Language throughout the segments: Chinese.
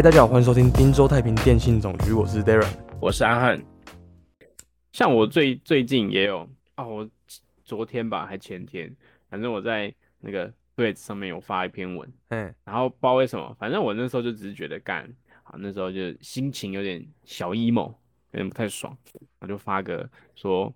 嗨，大家好，欢迎收听滨州太平电信总局，我是 Darren。我是阿汉。像我最最近也有啊，我昨天吧还前天，反正我在那个 Threads 上面有发一篇文，嗯，然后不知道为什么，反正我那时候就只是觉得干，好那时候就心情有点小 emo，有点不太爽，我就发个说，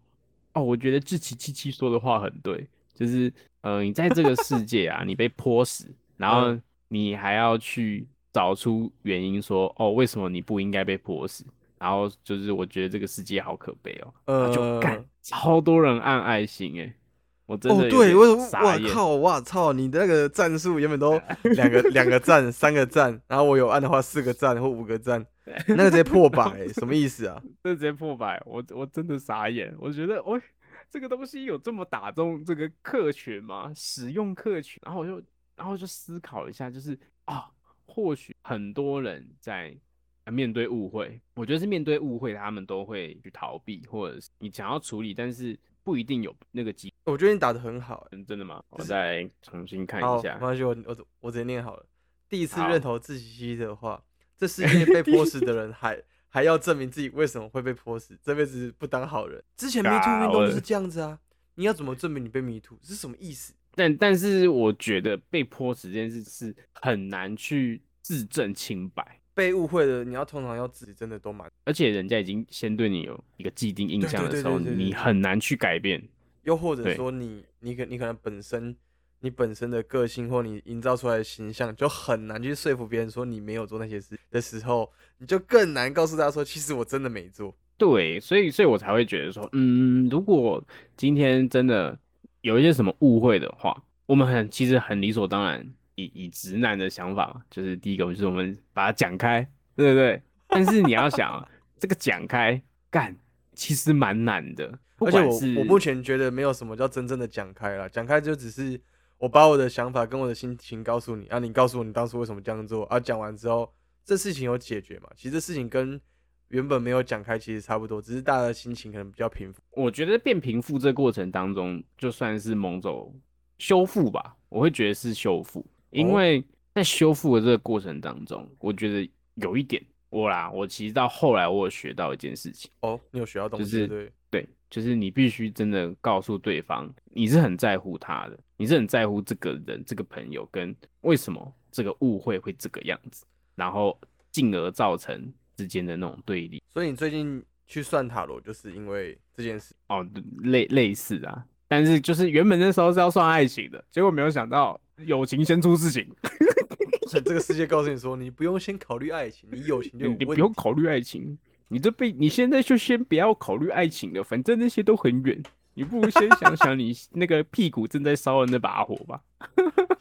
哦，我觉得志奇七七说的话很对，就是呃，你在这个世界啊，你被泼死，然后你还要去找出原因说，哦，为什么你不应该被泼死？然后就是我觉得这个世界好可悲哦，呃，就干超多人按爱心哎，我真的哦，对，我傻眼。我靠，我操，你的那个战术原本都 两个两个赞、三个赞，然后我有按的话四个赞或五个赞，那个直接破百、欸，什么意思啊？这直接破百，我我真的傻眼。我觉得，哦，这个东西有这么打中这个客群吗？使用客群，然后我就，然后就思考一下，就是啊，或许很多人在呃面对误会，我觉得是面对误会，他们都会去逃避，或者是你想要处理，但是不一定有那个机。我觉得你打的很好、真的吗？我再重新看，一下。没关系，我我我直接念好了。第一次认同自己七的话，这世 界被泼死的人还还要证明自己为什么会被泼死，这辈子不当好人。之前 Me Too 运动我就是这样子啊，你要怎么证明你被 Me Too 是什么意思？但但是我觉得被泼死这件事是很难去自证清白。被误会的，你要通常要自己真的都蛮，而且人家已经先对你有一个既定印象的时候，你很难去改变。又或者说你你可你可能本身你本身的个性或你营造出来的形象就很难去说服别人说你没有做那些事的时候，你就更难告诉他说其实我真的没做。对，所以所以我才会觉得说，嗯，如果今天真的有一些什么误会的话，我们很其实很理所当然，以以直男的想法嘛，就是第一个就是我们把它讲开，对不对？但是你要想啊，这个讲开干其实蛮难的，而且我我目前觉得没有什么叫真正的讲开了，讲开就只是我把我的想法跟我的心情告诉你，啊，你告诉我你当初为什么这样做，啊，讲完之后这事情有解决嘛？其实这事情跟原本没有讲开其实差不多，只是大家的心情可能比较平复。我觉得变平复这过程当中，就算是某种修复吧，我会觉得是修复，因哦为在修复的这个过程当中，我觉得有一点我啦，我其实到后来我有学到一件事情，哦，你有学到东西，就是对，对，就是你必须真的告诉对方，你是很在乎他的，你是很在乎这个人、这个朋友跟为什么这个误会会这个样子，然后进而造成之间的那种对立。所以你最近去算塔罗，就是因为这件事。哦，类类似啊，但是就是原本那时候是要算爱情的，结果没有想到友情先出事情，这个世界告诉你说，你不用先考虑爱情，你友情就你你不。用考虑爱情，你这被你现在就先不要考虑爱情了，反正那些都很远，你不如先想想你 那个屁股正在烧的那把火吧。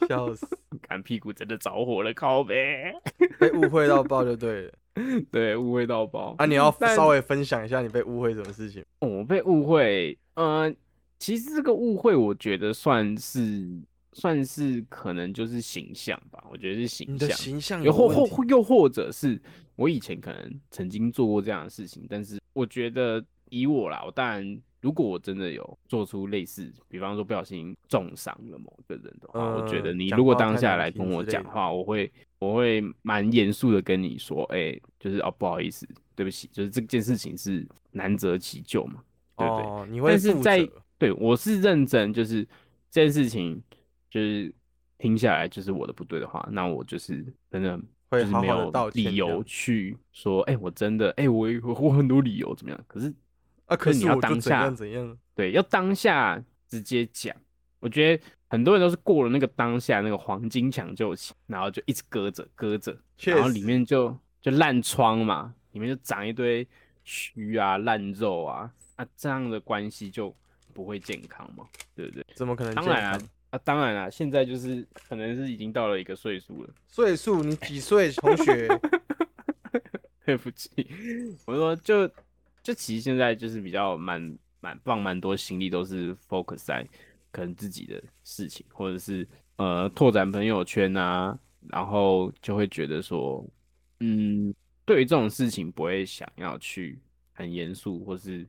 笑死，看屁股真的着火了，靠呗。被误会到爆就对了。对，误会到爆啊，你要 稍微分享一下你被误会什么事情？哦我被误会，呃，其实这个误会，我觉得算是算是可能就是形象吧，我觉得是形你的象。形象又或或又或者是我以前可能曾经做过这样的事情，但是我觉得以我啦，我当然如果我真的有做出类似，比方说不小心重伤了某个人的话，我觉得嗯你如果当下来跟我讲话，我会我会蛮严肃的跟你说，哎、就是哦不好意思，对不起，就是这件事情是难得其咎嘛，对不对？哦，你会但是在对我是认真，就是这件事情，就是听下来就是我的不对的话，那我就是真的会就是没有理由去说，哎、我真的，哎、我我我很多理由怎么样？可是啊，可可是你要当下样怎样。对，要当下直接讲。我觉得很多人都是过了那个当下那个黄金抢救期，然后就一直搁着搁着，然后里面就就烂疮嘛，里面就长一堆蛆啊、烂肉啊，啊，这样的关系就不会健康嘛，对不对？怎么可能健当然啊康？，啊，当然啊，现在就是可能是已经到了一个岁数了，岁数你几岁？同学 对不起，我说就就其实现在就是比较蛮蛮放蛮多心力都是 focus 在可能自己的事情，或者是呃拓展朋友圈啊，然后就会觉得说，嗯，对于这种事情不会想要去很严肃或是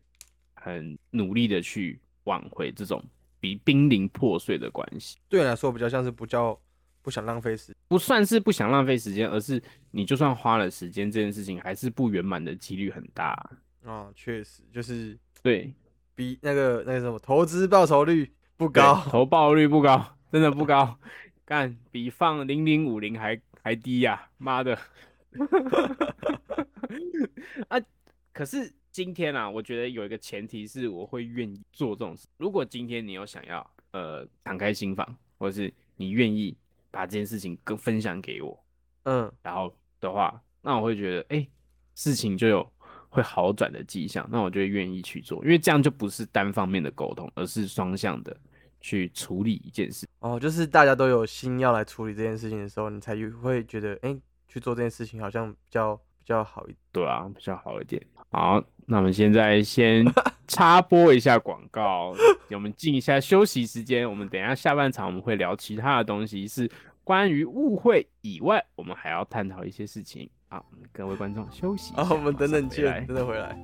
很努力的去挽回这种比濒临破碎的关系。对我来说比较像是不叫不想浪费时，不不算是不想浪费时间，而是你就算花了时间，这件事情还是不圆满的几率很大。啊，确实就是对，比那个那个什么投资报酬率不高，投报率不高，真的不高，干比放零零五零还还低呀！妈的！啊，可是今天啊，我觉得有一个前提是我会愿意做这种事。如果今天你有想要呃敞开心房，或者是你愿意把这件事情跟分享给我，嗯，然后的话，那我会觉得哎，事情就有会好转的迹象，那我就会愿意去做，因为这样就不是单方面的沟通，而是双向的去处理一件事。哦，就是大家都有心要来处理这件事情的时候，你才会觉得哎，去做这件事情好像比较比较好一点。对啊，比较好一点。好，那我们现在先 插播一下广告，我们进一下休息时间。我们等一下下半场我们会聊其他的东西，是关于误会以外，我们还要探讨一些事情。好，各位观众休息。啊，我们等等见，等等回来。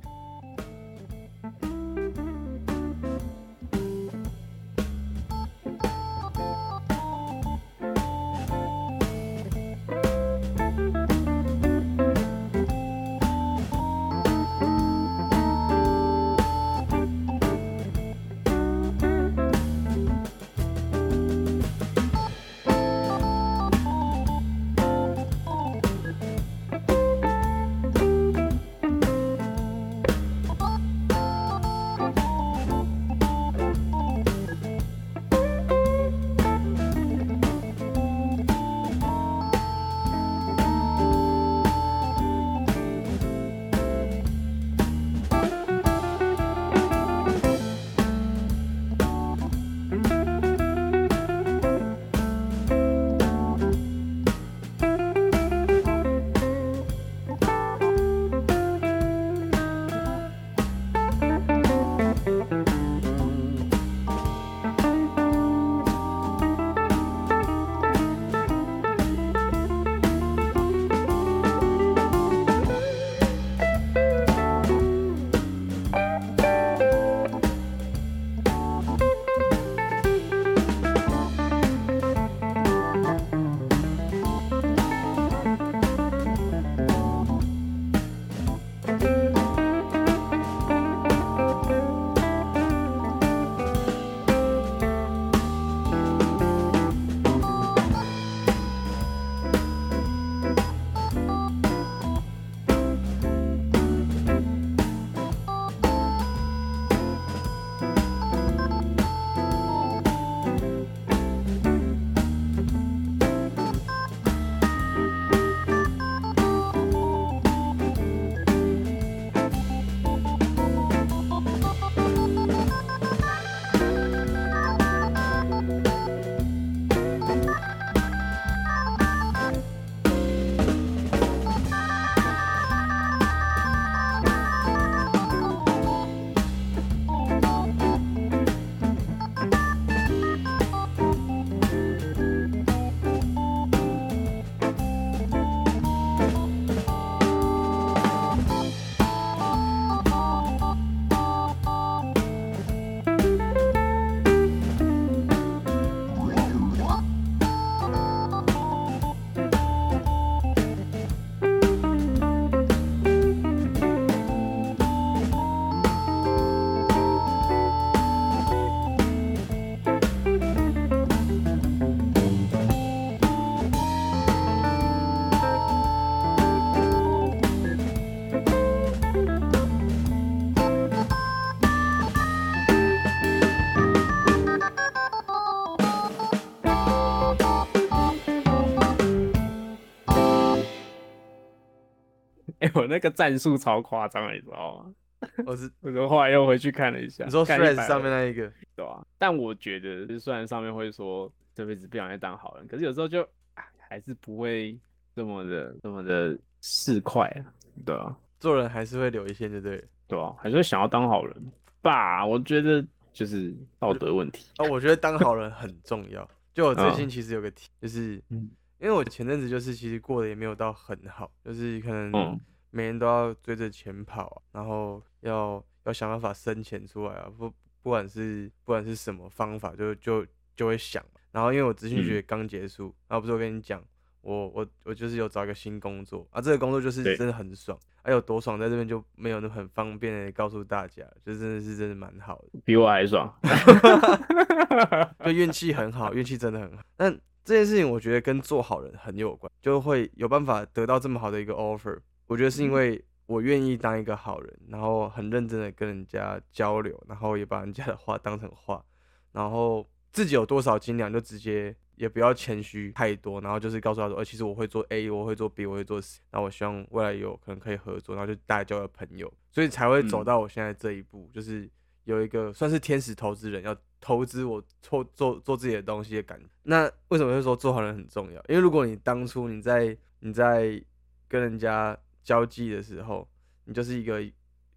我那个战术超夸张，你知道吗？我是我的话又回去看了一下。你说 Threads 上面那一个，对啊。但我觉得，虽然上面会说这辈子不想再当好人，可是有时候就还是不会这么的、这么的市侩啊，对啊。做人还是会留一线，对不对？对啊，还是会想要当好人吧？我觉得就是道德问题啊。我觉得当好人很重要。就我最近其实有个题，就是因为我前阵子就是其实过得也没有到很好，就是可能。每天都要追着钱跑啊，然后要要想办法生钱出来啊，不不管是不管是什么方法，就就就会想。然后因为我资讯学刚结束，然后不是我跟你讲，我我我就是有找一个新工作啊，这个工作就是真的很爽，还、有多爽，在这边就没有那么很方便的告诉大家，就真的是真的蛮好的。比我还爽。就运气很好，运气真的很好。但这件事情我觉得跟做好人很有关，就会有办法得到这么好的一个 offer。我觉得是因为我愿意当一个好人，然后很认真的跟人家交流，然后也把人家的话当成话，然后自己有多少斤两就直接也不要谦虚太多，然后就是告诉他说，呃，其实我会做 A，我会做 B，我会做 C，然后我希望未来有可能可以合作，然后就大家交个朋友，所以才会走嗯到我现在这一步，就是有一个算是天使投资人要投资我做做做自己的东西的感觉。那为什么会说做好人很重要？因为如果你当初你在你在跟人家交际的时候，你就是一个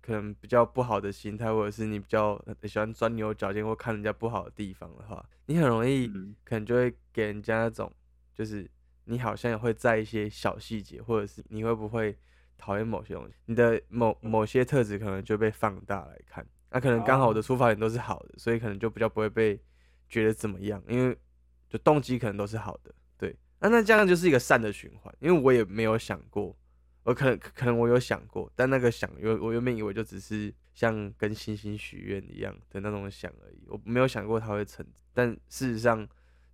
可能比较不好的心态，或者是你比较呃喜欢钻牛角尖或看人家不好的地方的话，你很容易嗯可能就会给人家那种就是你好像也会在一些小细节，或者是你会不会讨厌某些东西，你的某某些特质可能就被放大来看。那可能刚好我的出发点都是好的，所以可能就比较不会被觉得怎么样，因为就动机可能都是好的。对，那那这样就是一个善的循环，因为我也没有想过。我可能可能我有想过，但那个想，有我原本以为就只是像跟星星许愿一样的那种想而已，我没有想过它会成。但事实上，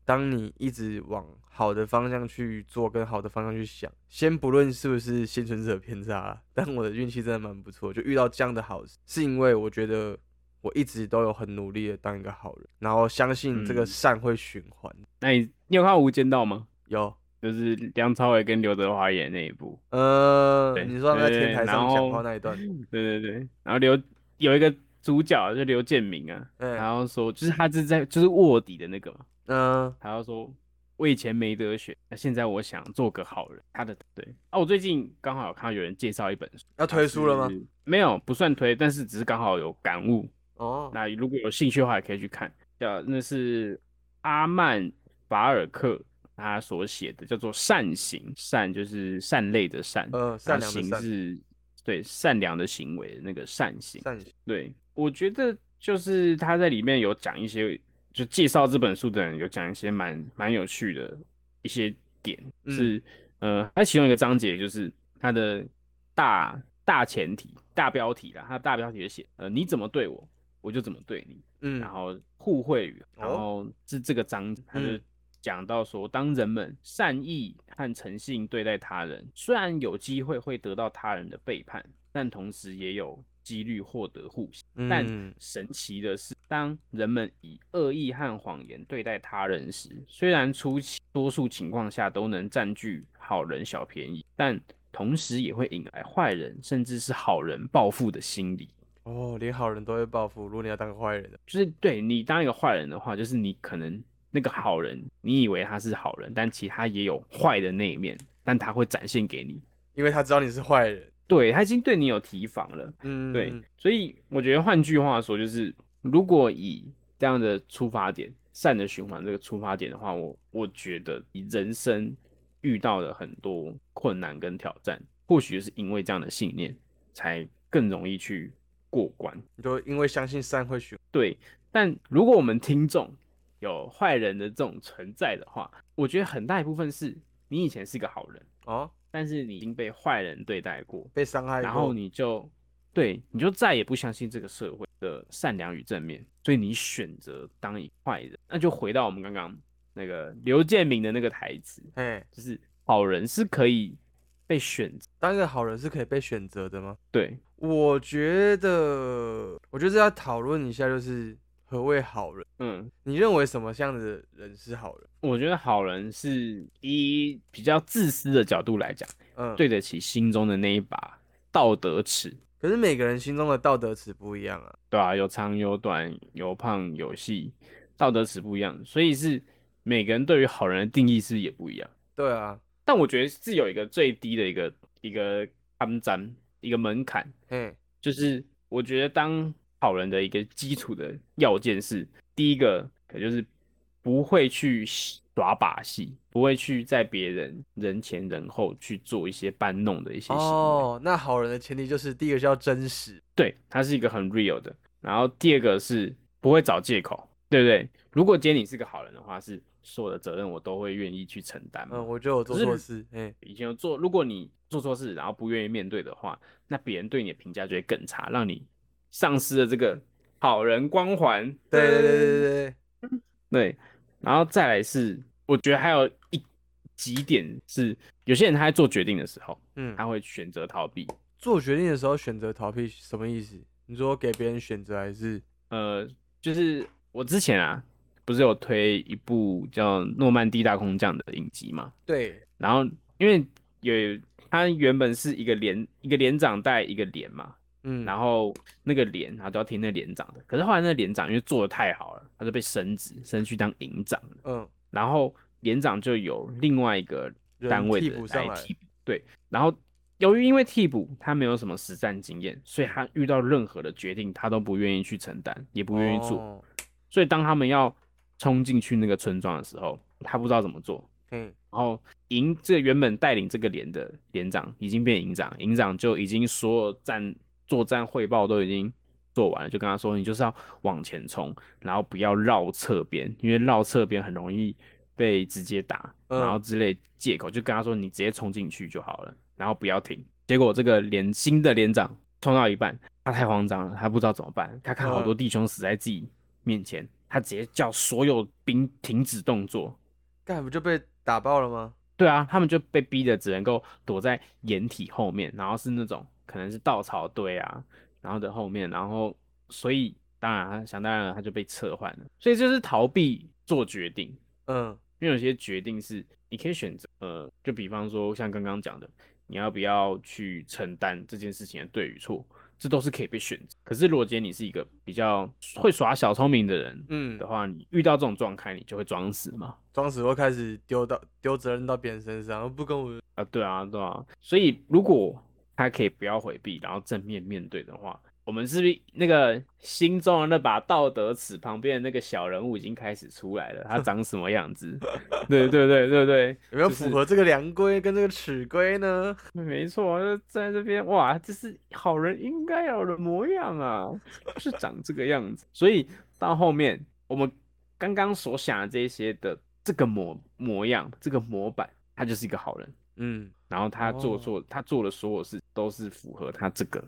当你一直往好的方向去做，跟好的方向去想，先不论是不是幸存者偏差啦，但我的运气真的蛮不错，就遇到这样的好事，是因为我觉得我一直都有很努力的当一个好人，然后相信这个嗯善会循环。那你你有看《无间道》吗？有，就是梁朝伟跟刘德华演那一部。呃，对你说他们在天台上讲话那一段，对对对，然后刘有一个主角就刘建明啊，嗯然后说就是他是在就是卧底的那个嘛，嗯、他要说我以前没得选，那现在我想做个好人。他的对啊，我最近刚好有看到有人介绍一本书，要推书了吗？？没有，不算推，但是只是刚好有感悟。哦，那如果有兴趣的话，也可以去看。叫那是阿曼法尔克他所写的，叫做《善行》，善就是善类的善，呃，善良的善，行是对善良的行为那个善行。善行，对，我觉得就是他在里面有讲一些，就介绍这本书的人有讲一些蛮蛮有趣的一些点，嗯。是呃，他其中一个章节就是他的大大前提、大标题啦，他的大标题就写呃你怎么对我，我就怎么对你，嗯。然后互惠语，然哦。后是这个章，他就嗯讲到说，当人们善意和诚信对待他人，虽然有机会会得到他人的背叛，但同时也有几率获得互信。但嗯神奇的是，当人们以恶意和谎言对待他人时，虽然初期多数情况下都能占据好人小便宜，但同时也会引来坏人甚至是好人报复的心理。哦，连好人都会报复，如果你要当个坏人，就是对你当一个坏人的话，就是你可能那个好人，你以为他是好人，但其实他也有坏的那一面，但他会展现给你。因为他知道你是坏人，对他已经对你有提防了，嗯，对，所以我觉得换句话说，就是如果以这样的出发点，善的循环这个出发点的话，我我觉得你人生遇到了很多困难跟挑战，或许是因为这样的信念，才更容易去过关。你就因为相信善会循，对，但如果我们听众有坏人的这种存在的话，我觉得很大一部分是你以前是个好人，哦，但是你已经被坏人对待过，被伤害过，然后你就对，你就再也不相信这个社会的善良与正面，所以你选择当一坏人。那就回到我们刚刚那个刘建明的那个台词，哎，就是好人是可以被选择，当一个好人是可以被选择的吗？对，我觉得，我觉得要讨论一下，就是何谓好人？嗯。你认为什么样的人是好人？我觉得好人是以比较自私的角度来讲，嗯，。对得起心中的那一把道德尺，可是每个人心中的道德尺不一样啊。对啊，有长有短，有胖有细，道德尺不一样，所以是每个人对于好人的定义是也不一样。对啊，但我觉得是有一个最低的一个一个肮脏一个门槛，嗯，就是我觉得当好人的一个基础的要件是，第一个可就是不会去耍把戏，不会去在别人人前人后去做一些搬弄的一些行为。哦，那好人的前提就是第一个是要真实，对，他是一个很 real 的。然后第二个是不会找借口，对不对？如果今天你是个好人的话，是所有的责任我都会愿意去承担。嗯，我觉得我做错事，哎，以前有做，如果你做错事，然后不愿意面对的话，那别人对你的评价就会更差，让你丧失了这个好人光环。对对对对对对，对，然后再来是，我觉得还有一几点是，有些人他在做决定的时候，嗯，他会选择逃避。做决定的时候选择逃避什么意思？你说给别人选择还是？呃，就是我之前啊，不是有推一部叫《诺曼底大空降》的影集嘛？对，然后因为有他原本是一个连一个连长带一个连嘛，嗯，然后那个连他都要听那连长的，可是后来那个连长因为做的太好了，他就被升职升去当营长了，嗯，然后连长就有另外一个人单位的替补上来替补，对，然后由于因为替补他没有什么实战经验，所以他遇到任何的决定他都不愿意去承担，也不愿意做，哦，所以当他们要冲进去那个村庄的时候，他不知道怎么做，嗯，然后营这原本带领这个连的连长已经变营长，营长就已经所有战作战汇报都已经做完了，就跟他说你就是要往前冲，然后不要绕侧边，因为绕侧边很容易被直接打，嗯然后之类借口就跟他说你直接冲进去就好了，然后不要停。结果这个连新的连长冲到一半，他太慌张了，他不知道怎么办，他看好多嗯弟兄死在自己面前，他直接叫所有兵停止动作，干不就被打爆了吗？对啊，他们就被逼的只能够躲在掩体后面，然后是那种可能是稻草堆啊，然后的后面，然后所以当然他想当然了他就被撤换了，所以就是逃避做决定，嗯因为有些决定是你可以选择，呃，就比方说像刚刚讲的，你要不要去承担这件事情的对与错，这都是可以被选择。可是如果今天你是一个比较会耍小聪明的人嗯的，话，你遇到这种状态，你就会装死嘛。装死会开始丢到丢责任到别人身上，不跟我，啊，对啊，对啊，所以如果他可以不要回避，然后正面面对的话，我们是不是那个心中的那把道德尺旁边的那个小人物已经开始出来了？他长什么样子？对对对对对，有没有符合这个良规跟这个尺规呢？没错，就在这边哇，这是好人应该有的模样啊，是长这个样子。所以到后面我们刚刚所想的这些的这个模模样，这个模板，他就是一个好人。嗯，然后他做哦、他做的所有事都是符合他这个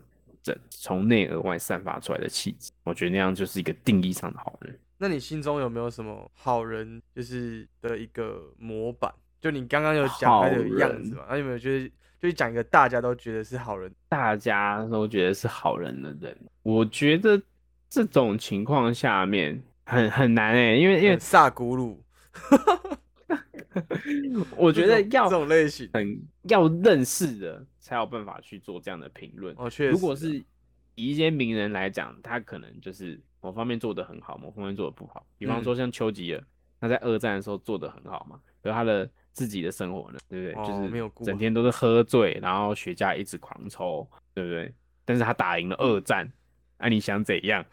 人从内而外散发出来的气质，我觉得那样就是一个定义上的好人。那你心中有没有什么好人就是的一个模板？就你刚刚有讲他的样子人嘛？那有没有觉得就是讲一个大家都觉得是好人？大家都觉得是好人的人，我觉得这种情况下面很很难哎、因为因为萨古鲁，我觉得要这种类型，很要认识的才有办法去做这样的评论。哦，确实啊，如果是以一些名人来讲，他可能就是某方面做得很好，某方面做得不好。比方嗯说像丘吉尔，他在二战的时候做得很好嘛，可是他的自己的生活呢，对不对？哦就是没有整天都是喝醉，然后雪茄一直狂抽，对不对？但是他打赢了二战，那、你想怎样？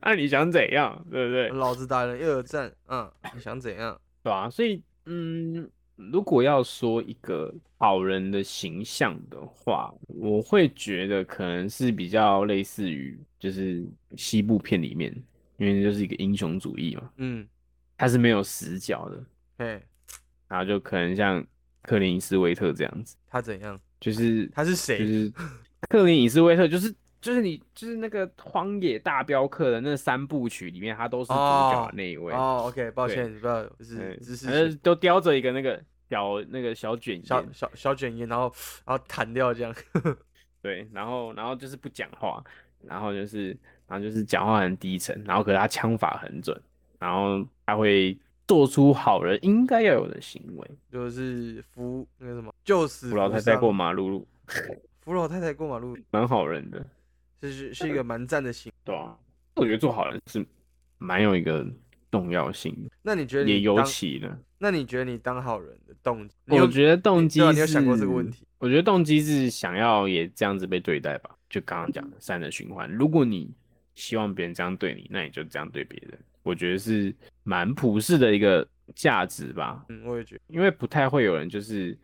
那、你想怎样？对不对？老子打人又有战，嗯，你想怎样？对啊，所以嗯，如果要说一个好人的形象的话，我会觉得可能是比较类似于就是西部片里面，因为就是一个英雄主义嘛，嗯，他是没有死角的，对，然后就可能像克林伊斯威特这样子，他怎样？就是他是谁？就是克林伊斯威特就是。就是你，就是那个《荒野大镖客》的那三部曲里面，他都是主角的那一位。哦，OK，抱对歉，不要，就是反正都叼着一个那个小那个小卷小烟，小小卷烟，然后然后弹掉这样，对，然后然后就是不讲话，然后就是然后就是讲话很低沉，然后可是他枪法很准，然后他会做出好人应该要有的行为。就是扶那个什么就是扶老太太过马路，扶老太太过马路，蛮好人的，这是是一个蛮赞的行。对啊，我觉得做好人是蛮有一个重要性的，那你觉得也尤当其呢。那你觉得你当好人的动机？你有我觉得动机是，对啊你有想过这个问题？我觉得动机是想要也这样子被对待吧，就刚刚讲的善的循环。如果你希望别人这样对你，那你就这样对别人。我觉得是蛮普世的一个价值吧，嗯，我也觉得，因为不太会有人就是，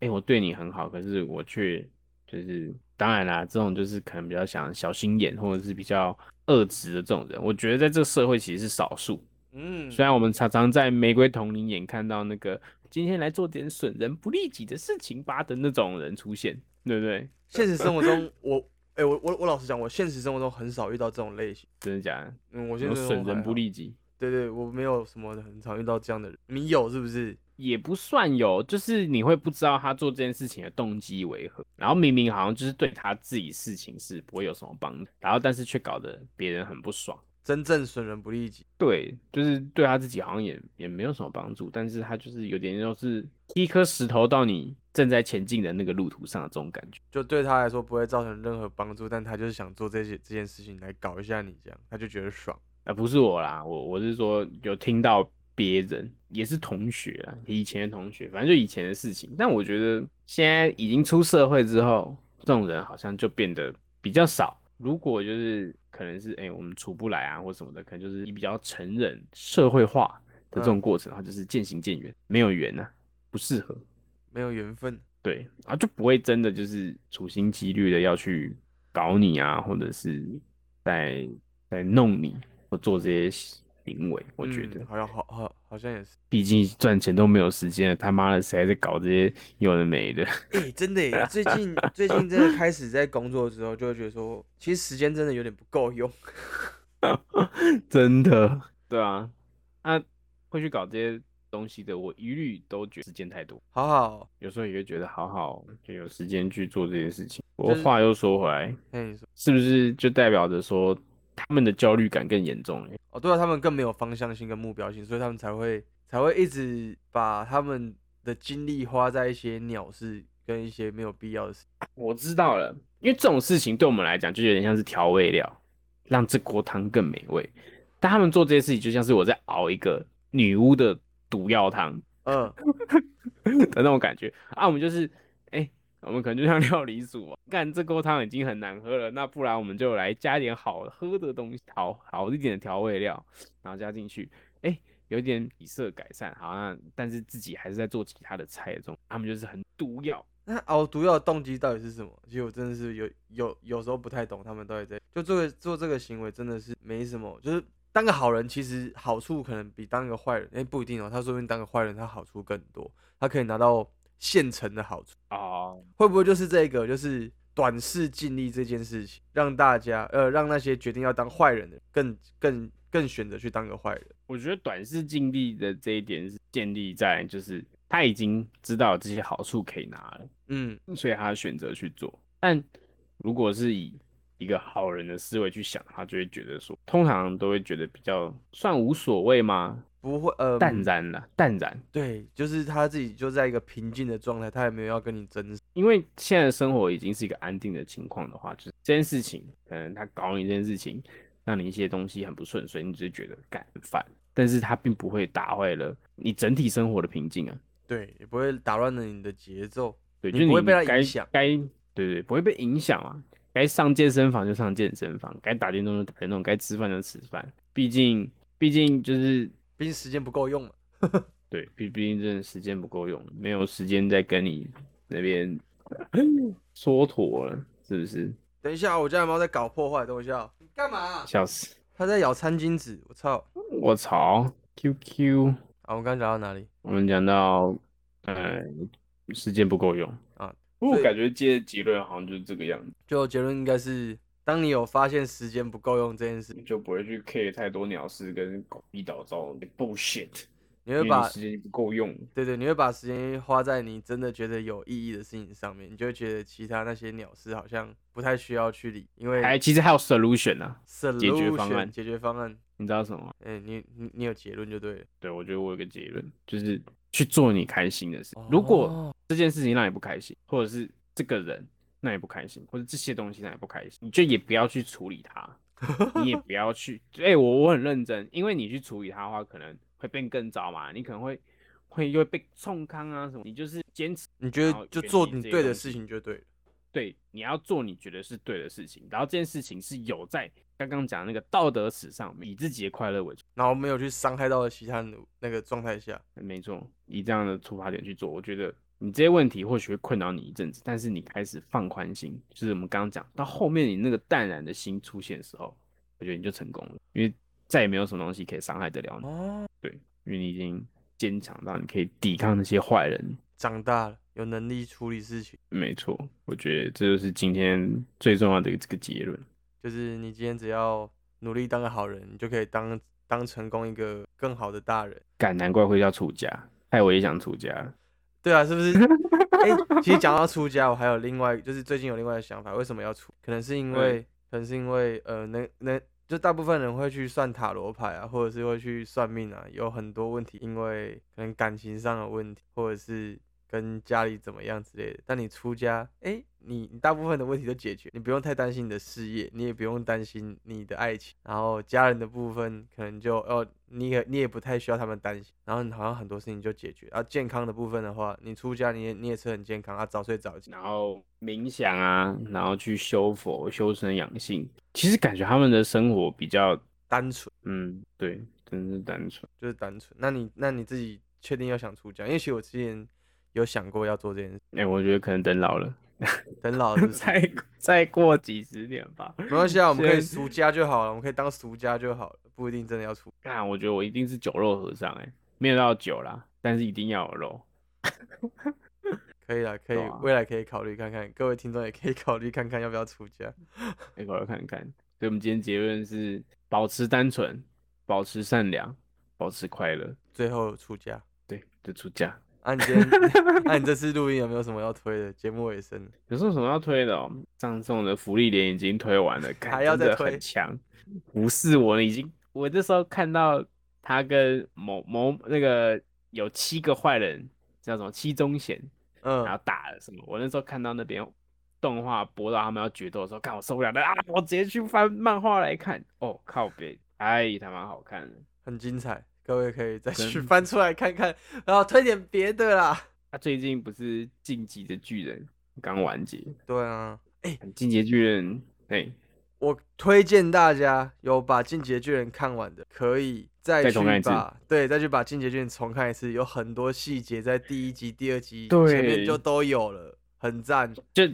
哎、我对你很好，可是我却就是，当然啦，这种就是可能比较想小心眼或者是比较恶直的这种人，我觉得在这个社会其实是少数。嗯，虽然我们常常在玫瑰童林眼看到那个今天来做点损人不利己的事情吧的那种人出现，对不对？现实生活中我，哎、我我我老实讲，我现实生活中很少遇到这种类型。真的假的？嗯，我现有在损人不。利己，对对，我没有什么很常遇到这样的人。你有是不是？也不算有，就是你会不知道他做这件事情的动机为何，然后明明好像就是对他自己事情是不会有什么帮助，然后但是却搞得别人很不爽。真正损人不利己。对，就是对他自己好像也也没有什么帮助，但是他就是有点就是一颗石头到你正在前进的那个路途上的这种感觉。就对他来说不会造成任何帮助，但他就是想做这些这件事情来搞一下你，这样他就觉得爽。啊，不是我啦，我我是说有听到别人也是同学啊，以前的同学，反正就以前的事情。但我觉得现在已经出社会之后，这种人好像就变得比较少。如果就是可能是哎、我们处不来啊或什么的，可能就是比较成人社会化的这种过程，然后就是渐行渐远，没有缘啊，不适合。没有缘分。对，啊就不会真的就是处心积虑的要去搞你啊，或者是在在弄你或做这些行为。我觉得嗯，好像好好好像也是。毕竟赚钱都没有时间了，他妈的谁还在搞这些有的没的？哎、真的耶！最近 最近真的开始在工作之后，就会觉得说，其实时间真的有点不够用。真的，对啊，那、会去搞这些东西的，我一律都觉得时间太多。好好，有时候也会觉得好好就有时间去做这些事情。不就是过话又说回来，跟你说，是不是就代表着说他们的焦虑感更严重了？哦，对啊，他们更没有方向性跟目标性，所以他们才会才会一直把他们的精力花在一些鸟事跟一些没有必要的事。我知道了，因为这种事情对我们来讲就有点像是调味料，让这锅汤更美味。但他们做这些事情，就像是我在熬一个女巫的毒药汤嗯，的那种感觉啊。我们就是，哎、我们可能就像 料理组嘛，干这锅汤已经很难喝了，那不然我们就来加点好喝的东西，好好一点的调味料，然后加进去，哎、有点底色改善，好像但是自己还是在做其他的菜中，他们就是很毒药。那熬毒药的动机到底是什么？其实我真的是有有有时候不太懂他们到底在就做个做这个行为真的是没什么，就是当个好人其实好处可能比当个坏人，哎、不一定哦，他说不定当个坏人他好处更多，他可以拿到现成的好处，啊，会不会就是这个就是短视尽力这件事情，让大家呃让那些决定要当坏人的更更更选择去当个坏人？我觉得短视尽力的这一点是建立在就是他已经知道这些好处可以拿了，嗯，所以他选择去做。但如果是以一个好人的思维去想，他就会觉得说，通常都会觉得比较算无所谓吗？不会呃淡然了，淡然。对，就是他自己就在一个平静的状态，他也没有要跟你争因为现在的生活已经是一个安定的情况的话，就是这件事情，可能他搞你这件事情，让你一些东西很不顺遂，你只是觉得干很烦，但是他并不会打坏了你整体生活的平静啊。对，也不会打乱了你的节奏。对，就是你不会被他影响该对对，不会被影响啊。该上健身房就上健身房，该打电动就打电动，该吃饭就吃饭。毕竟，毕竟就是毕竟时间不够用了。对，毕毕竟真的时间不够用，没有时间再跟你那边 蹉跎了，是不是？等一下，我家的猫在搞破坏，等我一下。你干嘛？笑死！它在咬餐巾纸，我操！我操！QQ，啊，我们刚刚讲到哪里？我们讲到，呃，时间不够用啊。不过感觉接的结论好像就是这个样子，就结论应该是，当你有发现时间不够用这件事，就不会去 care 太多鸟事跟狗屁倒灶的 bullshit。你会把时间不够用，对对，你会把时间花在你真的觉得有意义的事情上面，你就会觉得其他那些鸟事好像不太需要去理，因为哎其实还有 solution 啊，solution 解决方案解决方案，你知道什么吗？哎、你你你有结论就对了。对我觉得我有个结论，就是去做你开心的事。如果哦这件事情让你不开心，或者是这个人让你不开心，或者这些东西那也不开心，你就也不要去处理它，你也不要去。哎、我我很认真，因为你去处理它的话，可能会变更糟嘛，你可能会会又会被冲康啊什么。你就是坚持，你觉得就做你对的事情就对了。对，你要做你觉得是对的事情，然后这件事情是有在刚刚讲那个道德史上面，以自己的快乐为主。然后没有去伤害到其他人的那个状态下，没错，以这样的出发点去做，我觉得你这些问题或许会困扰你一阵子，但是你开始放宽心，就是我们刚刚讲到后面你那个淡然的心出现的时候，我觉得你就成功了，因为再也没有什么东西可以伤害得了你。哦，对，因为你已经坚强到你可以抵抗那些坏人。长大了，有能力处理事情，没错，我觉得这就是今天最重要的这个结论。就是你今天只要努力当个好人，你就可以当当成功一个更好的大人。敢，难怪会要出家，害我也想出家了。对啊，是不是？哎、其实讲到出家，我还有另外，就是最近有另外的想法，为什么要出？可能是因为，可能是因为，呃，能能，就大部分人会去算塔罗牌啊，或者是会去算命啊，有很多问题，因为可能感情上的问题，或者是跟家里怎么样之类的。但你出家，哎、你你大部分的问题都解决，你不用太担心你的事业，你也不用担心你的爱情，然后家人的部分可能就哦，你也你也不太需要他们担心，然后你好像很多事情就解决。啊，健康的部分的话，你出家你也你也是很健康啊，早睡早起。然后冥想啊，然后去修佛、修身养性，其实感觉他们的生活比较，单纯嗯，对，真是单纯。就是单纯。那你那你自己确定要想出家？因为其实我之前有想过要做这件事，哎、我觉得可能等老了，等老了是 是再再过几十年吧。没关系啊，我们可以俗家就好了，我们可以当俗家就好了，不一定真的要出。看，我觉得我一定是酒肉和尚，哎，没有到酒啦，但是一定要有肉。可以啦，可以，啊未来可以考虑看看，各位听众也可以考虑看看要不要出家。一会儿看看。所以我们今天结论是：保持单纯，保持善良，保持快乐。最后出家。对，就出家。啊，你今天，那、你这次录音有没有什么要推的？节目尾声，有什么要推的哦？上次我们的福利连已经推完了，干还要再推强。不是我已经，我那时候看到他跟某某那个有七个坏人，叫什么七宗嫌，嗯然，后打了什么？我那时候看到那边动画播到他们要决斗的时候，看我受不了了啊！我直接去翻漫画来看。哦，靠北，哎，他蛮好看的。很精彩，各位可以再去翻出来看看，然后推点别的啦。他最近不是《进级的巨人》刚完结，对啊，《哎进击的巨人》哎，我推荐大家有把《进击的巨人》看完的，可以再去把对，再去把《进击的巨人》重看一次，有很多细节在第一集、第二集对前面就都有了，很赞。就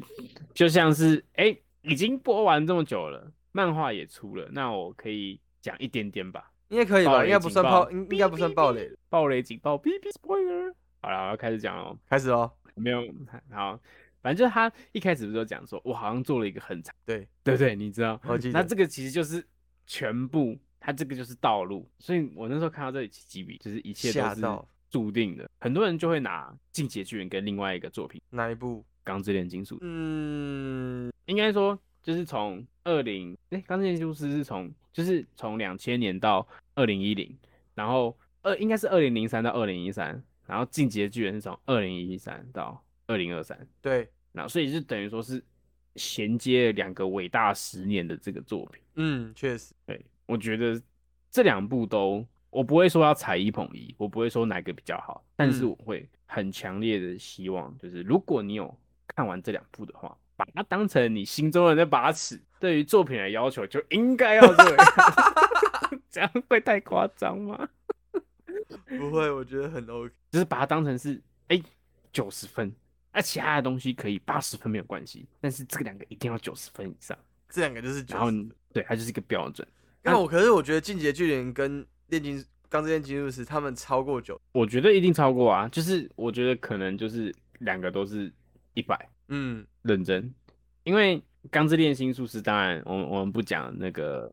就像是哎、已经播完这么久了，漫画也出了，那我可以讲一点点吧。应该可以吧？应该不算警报爆，应应该不算暴雷。暴雷警报，B B spoiler。好了，我要开始讲了。开始哦，没有 好，反正就是他一开始不是有讲说，我好像做了一个很长，对，对不对？你知道？我记得。那这个其实就是全部，它这个就是道路。所以我那时候看到这里起鸡皮，就是一切都是注定的。很多人就会拿《进击的巨人》跟另外一个作品《哪一部？钢之炼金术》，嗯，应该说就是从二零哎，《钢之炼金术师》是从就是从两千年到二零一零，然后二应该是二零零三到二零一三，然后《进击的巨人》是从二零一三到二零二三。对，然后所以就等于说是衔接了两个伟大十年的这个作品。嗯，确实，对我觉得这两部都，我不会说要踩一捧一，我不会说哪个比较好，但是嗯我会很强烈的希望，就是如果你有看完这两部的话，把它当成你心中的那把尺，对于作品的要求就应该要这样，这样会太夸张吗？不会，我觉得很 OK。就是把它当成是哎九十分，那其他的东西可以八十分没有关系，但是这个两个一定要九十分以上，这两个就是然后对它就是一个标准。那我可是我觉得《进击的巨人》跟《炼金钢之炼金术师》他们超过九，我觉得一定超过啊，就是我觉得可能就是两个都是一百嗯，认真，因为《钢之炼金术师》当然我们我们不讲那个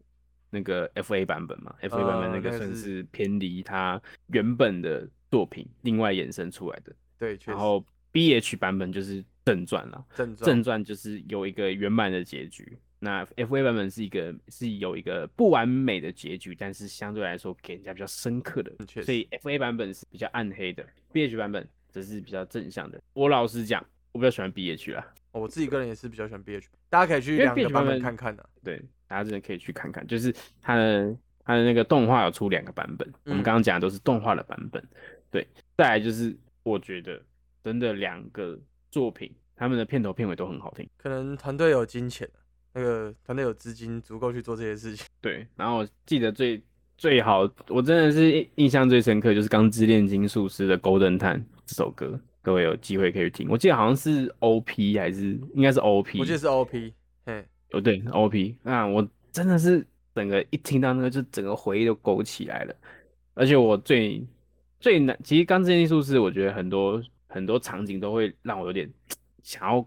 那个 F A 版本嘛，F A 版本那个算是是偏离它原本的作品另外衍生出来的，对，然后 B H 版本就是正传了。正传正传就是有一个圆满的结局。那 F A 版本是一个是有一个不完美的结局，但是相对来说给人家比较深刻的所以 F A 版本是比较暗黑的，B H 版本则是比较正向的。我老实讲，我比较喜欢 B H 啦，哦我自己个人也是比较喜欢 BH，大家可以去两个版本看看的、对，大家真的可以去看看，就是它的它的那个动画有出两个版本，我们嗯刚刚讲的都是动画的版本，对，再来就是我觉得真的两个作品，他们的片头片尾都很好听。可能团队有金钱、啊、那个团队有资金足够去做这些事情。对，然后我记得最最好，我真的是印印象最深刻，就是《钢之炼金术师》的《Golden Time》这首歌，各位有机会可以去听。我记得好像是 OP 还是应该是 OP，我记得是 OP，嘿，哦对 OP，那我真的是整个一听到那个，就整个回忆都勾起来了。而且我最最难，其实《钢之炼金术师》，我觉得很多很多场景都会让我有点 想要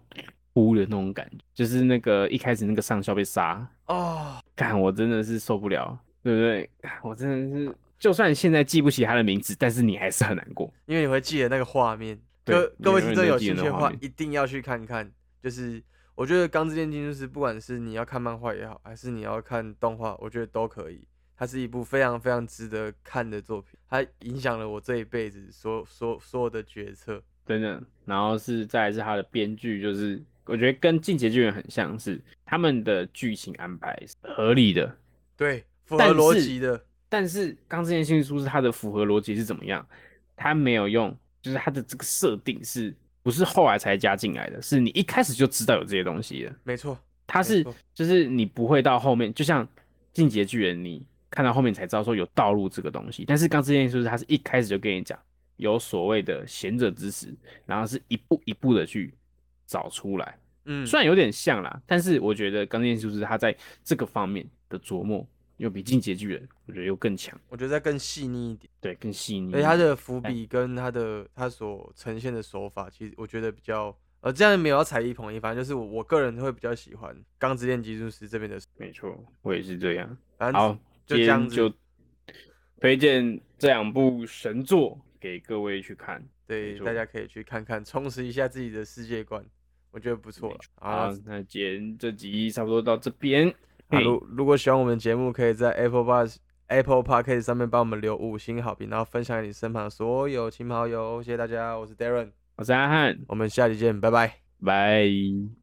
哭的那种感觉，就是那个一开始那个上校被杀，哦，看我真的是受不了，对不对？我真的是，就算现在记不起他的名字，但是你还是很难过。因为你会记得那个画面。对各各位听众有兴趣的话一定要去看看。就是我觉得《钢之炼金术师》，不管是你要看漫画也好，还是你要看动画，我觉得都可以。它是一部非常非常值得看的作品，它影响了我这一辈子所所所有的决策。真的。然后是再来是它的编剧，就是我觉得跟《进击的巨人》很像是他们的剧情安排是合理的，对，符合逻辑的。但是《钢之炼金术师》它的符合逻辑是怎么样？它没有用，就是它的这个设定是不是后来才加进来的？是你一开始就知道有这些东西的。没错，它是就是你不会到后面，就像《进阶巨人》，你看到后面才知道说有道路这个东西。但是《刚之炼金术师》它是一开始就跟你讲有所谓的贤者之石，然后是一步一步的去找出来。嗯，虽然有点像啦，但是我觉得《刚之炼金术师》它在这个方面的琢磨又比《进击的巨人》我觉得又更强，我觉得再更细腻一点，对，更细腻一而且点。它的伏笔跟它的它所呈现的手法，其实我觉得比较呃，这样没有要踩一捧一，反正就是我我个人会比较喜欢《钢之炼金术师》这边的，没错，我也是这样。反正好，就这样子就推荐这两部神作给各位去看。对大家可以去看看，充实一下自己的世界观，我觉得不错了。好啊，，那今天这集差不多到这边。如如果喜欢我们的节目，可以在 Apple Bus Apple Podcast 上面帮我们留五星好评，然后分享给你身旁的所有亲朋好友。谢谢大家，我是 Darren，我是阿汉，我们下期见，拜拜。拜。